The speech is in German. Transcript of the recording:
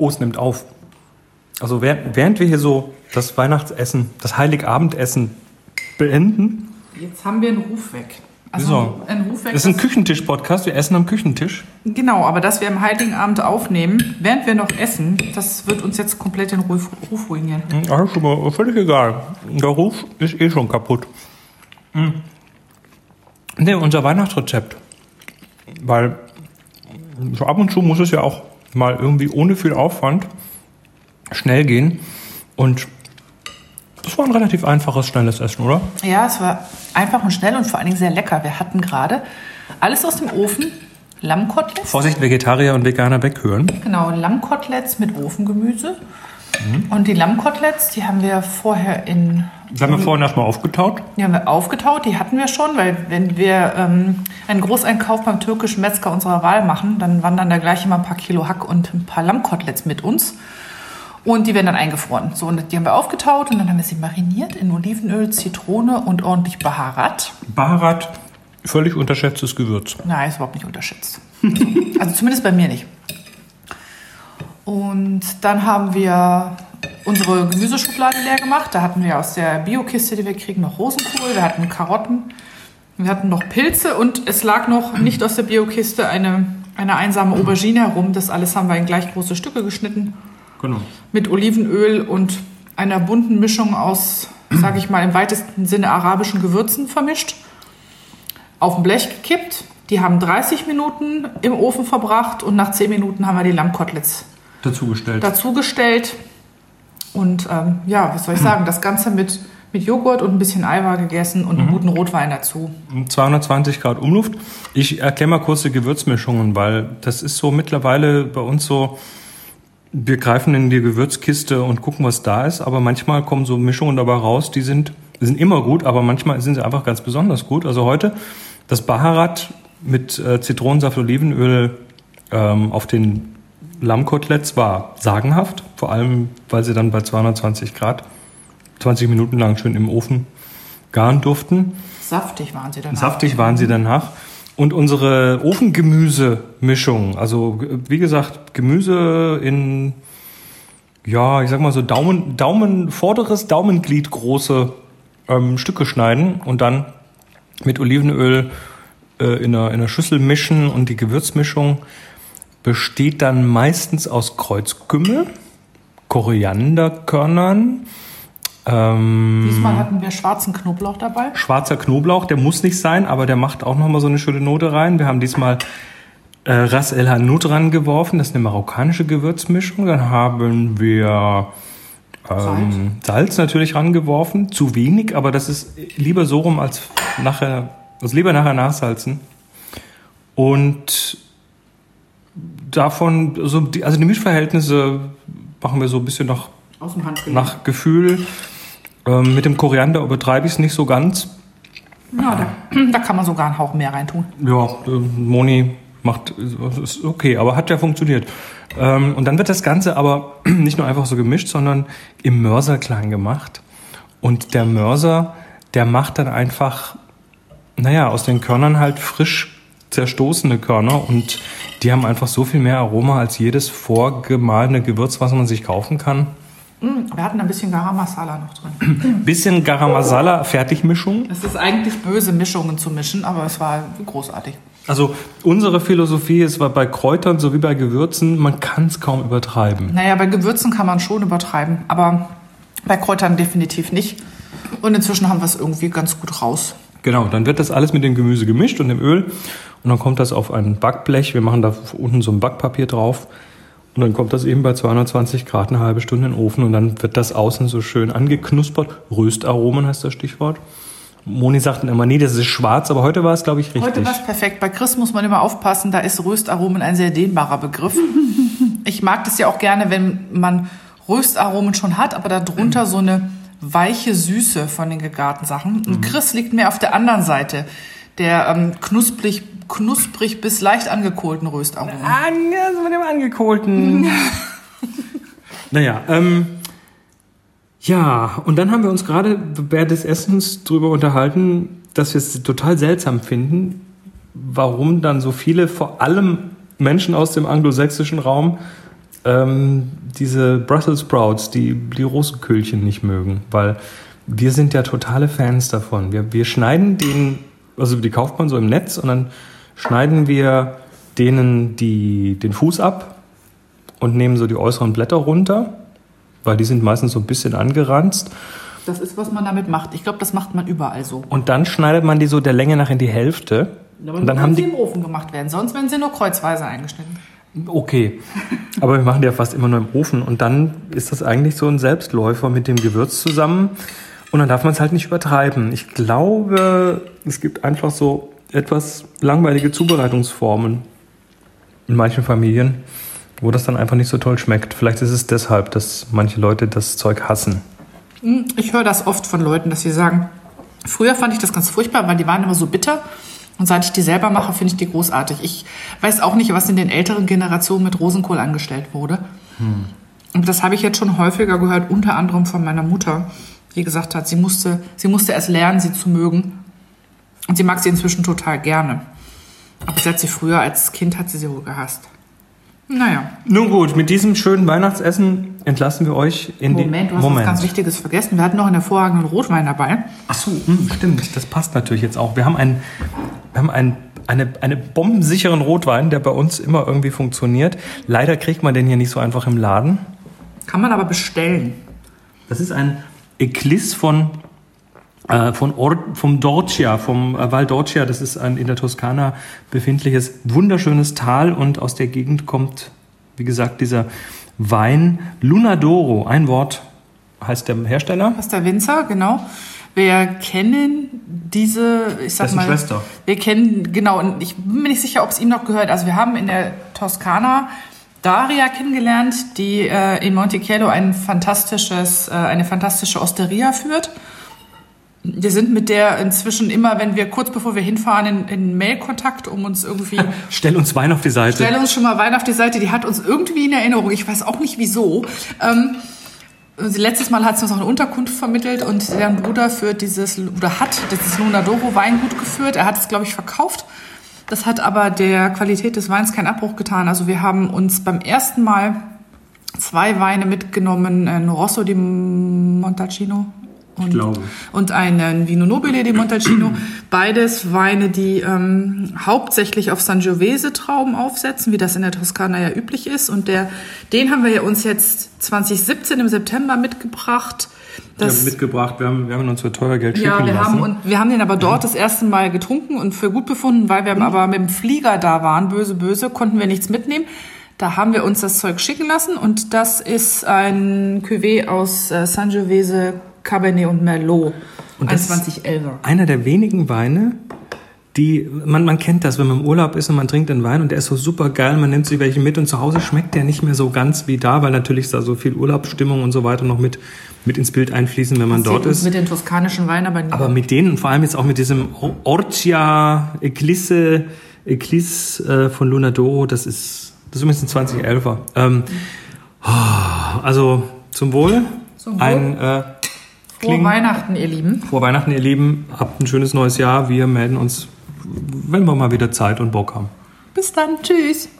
Es nimmt auf. Also während, während wir hier so das Weihnachtsessen, das Heiligabendessen beenden. Jetzt haben wir einen Ruf weg. Also so. ein Ruf weg. Das ist ein Küchentisch-Podcast. Wir essen am Küchentisch. Genau, aber dass wir am Heiligen Abend aufnehmen, während wir noch essen, das wird uns jetzt komplett den Ruf, Ruf ruinieren. Ach, hm, schon mal völlig egal. Der Ruf ist eh schon kaputt. Mhm. Ne, unser Weihnachtsrezept. Weil so ab und zu muss es ja auch mal irgendwie ohne viel Aufwand schnell gehen. Und das war ein relativ einfaches, schnelles Essen, oder? Ja, es war einfach und schnell und vor allen Dingen sehr lecker. Wir hatten gerade alles aus dem Ofen. Lammkoteletts. Vorsicht, Vegetarier und Veganer weghören. Genau, Lammkoteletts mit Ofengemüse. Mhm. Und die Lammkoteletts, die haben wir vorher in. Die haben wir vorhin erstmal aufgetaut? Die haben wir aufgetaut, die hatten wir schon, weil wenn wir ähm, einen Großeinkauf beim türkischen Metzger unserer Wahl machen, dann wandern da gleich immer ein paar Kilo Hack und ein paar Lammkoteletts mit uns. Und die werden dann eingefroren. So, und die haben wir aufgetaut und dann haben wir sie mariniert in Olivenöl, Zitrone und ordentlich Baharat. Baharat, völlig unterschätztes Gewürz. Nein, ist überhaupt nicht unterschätzt. also zumindest bei mir nicht. Und dann haben wir unsere Gemüseschublade leer gemacht. Da hatten wir aus der Biokiste, die wir kriegen, noch Rosenkohl, wir hatten Karotten, wir hatten noch Pilze und es lag noch nicht aus der Biokiste eine, eine einsame Aubergine herum. Das alles haben wir in gleich große Stücke geschnitten. Genau. Mit Olivenöl und einer bunten Mischung aus, sage ich mal, im weitesten Sinne arabischen Gewürzen vermischt. Auf ein Blech gekippt. Die haben 30 Minuten im Ofen verbracht und nach 10 Minuten haben wir die Lammkoteletts dazugestellt. Dazugestellt. Und ähm, ja, was soll ich sagen, das Ganze mit, mit Joghurt und ein bisschen Eiweiß gegessen und mhm. einen guten Rotwein dazu. 220 Grad Umluft. Ich erkläre mal kurz die Gewürzmischungen, weil das ist so mittlerweile bei uns so, wir greifen in die Gewürzkiste und gucken, was da ist, aber manchmal kommen so Mischungen dabei raus, die sind, sind immer gut, aber manchmal sind sie einfach ganz besonders gut. Also heute das Baharat mit äh, Zitronensaft, Olivenöl ähm, auf den Lammkoteletts war sagenhaft, vor allem weil sie dann bei 220 Grad 20 Minuten lang schön im Ofen garen durften. Saftig waren sie danach. Saftig waren sie danach. Und unsere Ofengemüsemischung, also wie gesagt, Gemüse in, ja, ich sag mal so Daumen, Daumen, vorderes Daumenglied große ähm, Stücke schneiden und dann mit Olivenöl äh, in, einer, in einer Schüssel mischen und die Gewürzmischung besteht dann meistens aus Kreuzkümmel, Korianderkörnern, ähm, Diesmal hatten wir schwarzen Knoblauch dabei. Schwarzer Knoblauch, der muss nicht sein, aber der macht auch nochmal so eine schöne Note rein. Wir haben diesmal äh, Ras El Hanout dran geworfen, das ist eine marokkanische Gewürzmischung. Dann haben wir ähm, Salz natürlich rangeworfen, zu wenig, aber das ist lieber so rum als nachher, also lieber nachher nachsalzen. Und davon, also die, also die Mischverhältnisse machen wir so ein bisschen nach, nach Gefühl. Ähm, mit dem Koriander übertreibe ich es nicht so ganz. Ja, da, da, kann man sogar einen Hauch mehr reintun. Ja, äh, Moni macht, ist okay, aber hat ja funktioniert. Ähm, und dann wird das Ganze aber nicht nur einfach so gemischt, sondern im Mörser klein gemacht. Und der Mörser, der macht dann einfach, naja, aus den Körnern halt frisch zerstoßene Körner und die haben einfach so viel mehr Aroma als jedes vorgemahlene Gewürz, was man sich kaufen kann. Mm, wir hatten ein bisschen Garam Masala noch drin. bisschen Garam Masala, Fertigmischung. Es ist eigentlich böse, Mischungen zu mischen, aber es war großartig. Also unsere Philosophie ist bei Kräutern sowie bei Gewürzen, man kann es kaum übertreiben. Naja, bei Gewürzen kann man schon übertreiben, aber bei Kräutern definitiv nicht. Und inzwischen haben wir es irgendwie ganz gut raus. Genau, dann wird das alles mit dem Gemüse gemischt und dem Öl und dann kommt das auf ein Backblech. Wir machen da unten so ein Backpapier drauf und dann kommt das eben bei 220 Grad eine halbe Stunde in den Ofen und dann wird das außen so schön angeknuspert. Röstaromen heißt das Stichwort. Moni sagten immer, nee, das ist schwarz, aber heute war es, glaube ich, richtig. Heute war es perfekt. Bei Chris muss man immer aufpassen, da ist Röstaromen ein sehr dehnbarer Begriff. ich mag das ja auch gerne, wenn man Röstaromen schon hat, aber darunter so eine weiche Süße von den gegarten Sachen. Und mhm. Chris liegt mir auf der anderen Seite, der ähm, knusprig knusprig bis leicht angekohlten Röstaromen. Ah, also mit dem angekohlten. naja, ähm, ja, und dann haben wir uns gerade während des Essens darüber unterhalten, dass wir es total seltsam finden, warum dann so viele, vor allem Menschen aus dem anglosächsischen Raum, ähm, diese Brussels Sprouts, die, die Rosenkühlchen nicht mögen, weil wir sind ja totale Fans davon. Wir, wir schneiden den, also die kauft man so im Netz und dann schneiden wir denen die, den Fuß ab und nehmen so die äußeren Blätter runter, weil die sind meistens so ein bisschen angeranzt. Das ist, was man damit macht. Ich glaube, das macht man überall so. Und dann schneidet man die so der Länge nach in die Hälfte. Aber und dann haben die im Ofen gemacht werden. Sonst werden sie nur kreuzweise eingeschnitten. Okay. Aber wir machen die ja fast immer nur im Ofen. Und dann ist das eigentlich so ein Selbstläufer mit dem Gewürz zusammen. Und dann darf man es halt nicht übertreiben. Ich glaube, es gibt einfach so etwas langweilige Zubereitungsformen in manchen Familien, wo das dann einfach nicht so toll schmeckt. Vielleicht ist es deshalb, dass manche Leute das Zeug hassen. Hm, Ich höre das oft von Leuten, dass sie sagen, früher fand ich das ganz furchtbar, weil die waren immer so bitter. Und seit ich die selber mache, finde ich die großartig. Ich weiß auch nicht, was in den älteren Generationen mit Rosenkohl angestellt wurde. Und das habe ich jetzt schon häufiger gehört, unter anderem von meiner Mutter, die gesagt hat, sie musste, sie musste erst lernen, sie zu mögen. Und sie mag sie inzwischen total gerne. Aber sie hat sie früher als Kind hat sie sie wohl gehasst. Naja. Nun gut, mit diesem schönen Weihnachtsessen entlassen wir euch in Moment, die du hast was ganz Wichtiges vergessen. Wir hatten noch einen hervorragenden Rotwein dabei. Ach so, hm, stimmt. Das passt natürlich jetzt auch. Wir haben einen, wir haben einen, eine, eine bombensicheren Rotwein, der bei uns immer irgendwie funktioniert. Leider kriegt man den hier nicht so einfach im Laden. Kann man aber bestellen. Das ist ein Eclis von, von Or vom Dorcia, vom äh, Val Dorcia. Das ist ein in der Toskana befindliches wunderschönes Tal und aus der Gegend kommt, wie gesagt, dieser Wein Lunadoro. Ein Wort heißt der Hersteller. Das ist der Winzer, genau. Wir kennen diese, ich sag mal, Schwester. wir kennen, genau, und ich bin mir nicht sicher, ob es ihm noch gehört. Also wir haben in der Toskana Daria kennengelernt, die äh, in Monticello ein fantastisches, äh, eine fantastische Osteria führt. Wir sind mit der inzwischen immer, wenn wir kurz bevor wir hinfahren, in, in Mailkontakt, um uns irgendwie Stell uns Wein auf die Seite. Stell uns schon mal Wein auf die Seite, die hat uns irgendwie in Erinnerung. Ich weiß auch nicht wieso. Ähm, letztes Mal hat sie uns auch eine Unterkunft vermittelt und deren Bruder führt dieses, oder hat dieses Lunadoro Weingut geführt. Er hat es, glaube ich, verkauft. Das hat aber der Qualität des Weins keinen Abbruch getan. Also wir haben uns beim ersten Mal zwei Weine mitgenommen, ein Rosso di Montalcino und, und einen Vino Nobile di Montalcino. Beides Weine, die ähm, hauptsächlich auf Sangiovese Trauben aufsetzen, wie das in der Toskana ja üblich ist. Und der, den haben wir ja uns jetzt 2017 im September mitgebracht. Wir Das, haben mitgebracht, wir haben, wir haben uns für teuer Geld schicken ja, wir lassen. haben, und wir haben den aber dort das erste Mal getrunken und für gut befunden, weil wir aber mit dem Flieger da waren, böse, böse, konnten wir nichts mitnehmen. Da haben wir uns das Zeug schicken lassen und das ist ein Cuvée aus äh, Sangiovese, Cabernet und Merlot. Und das ist 2011er. einer der wenigen Weine, die, man, man kennt das, wenn man im Urlaub ist und man trinkt einen Wein und der ist so super geil, man nimmt sich welche mit und zu Hause schmeckt der nicht mehr so ganz wie da, weil natürlich da so viel Urlaubsstimmung und so weiter noch mit, mit ins Bild einfließen, wenn man dort Sieht uns ist. Mit den toskanischen Weinen, aber, Aber mit denen, und vor allem jetzt auch mit diesem Orcia Eclisse, Eclisse äh, von Lunadoro, das ist, das ist übrigens ein 2011er. Ähm, oh, also zum Wohl. Zum Wohl. Ein äh, Frohe Weihnachten, ihr Lieben. Frohe Weihnachten, ihr Lieben. Habt ein schönes neues Jahr. Wir melden uns, wenn wir mal wieder Zeit und Bock haben. Bis dann. Tschüss.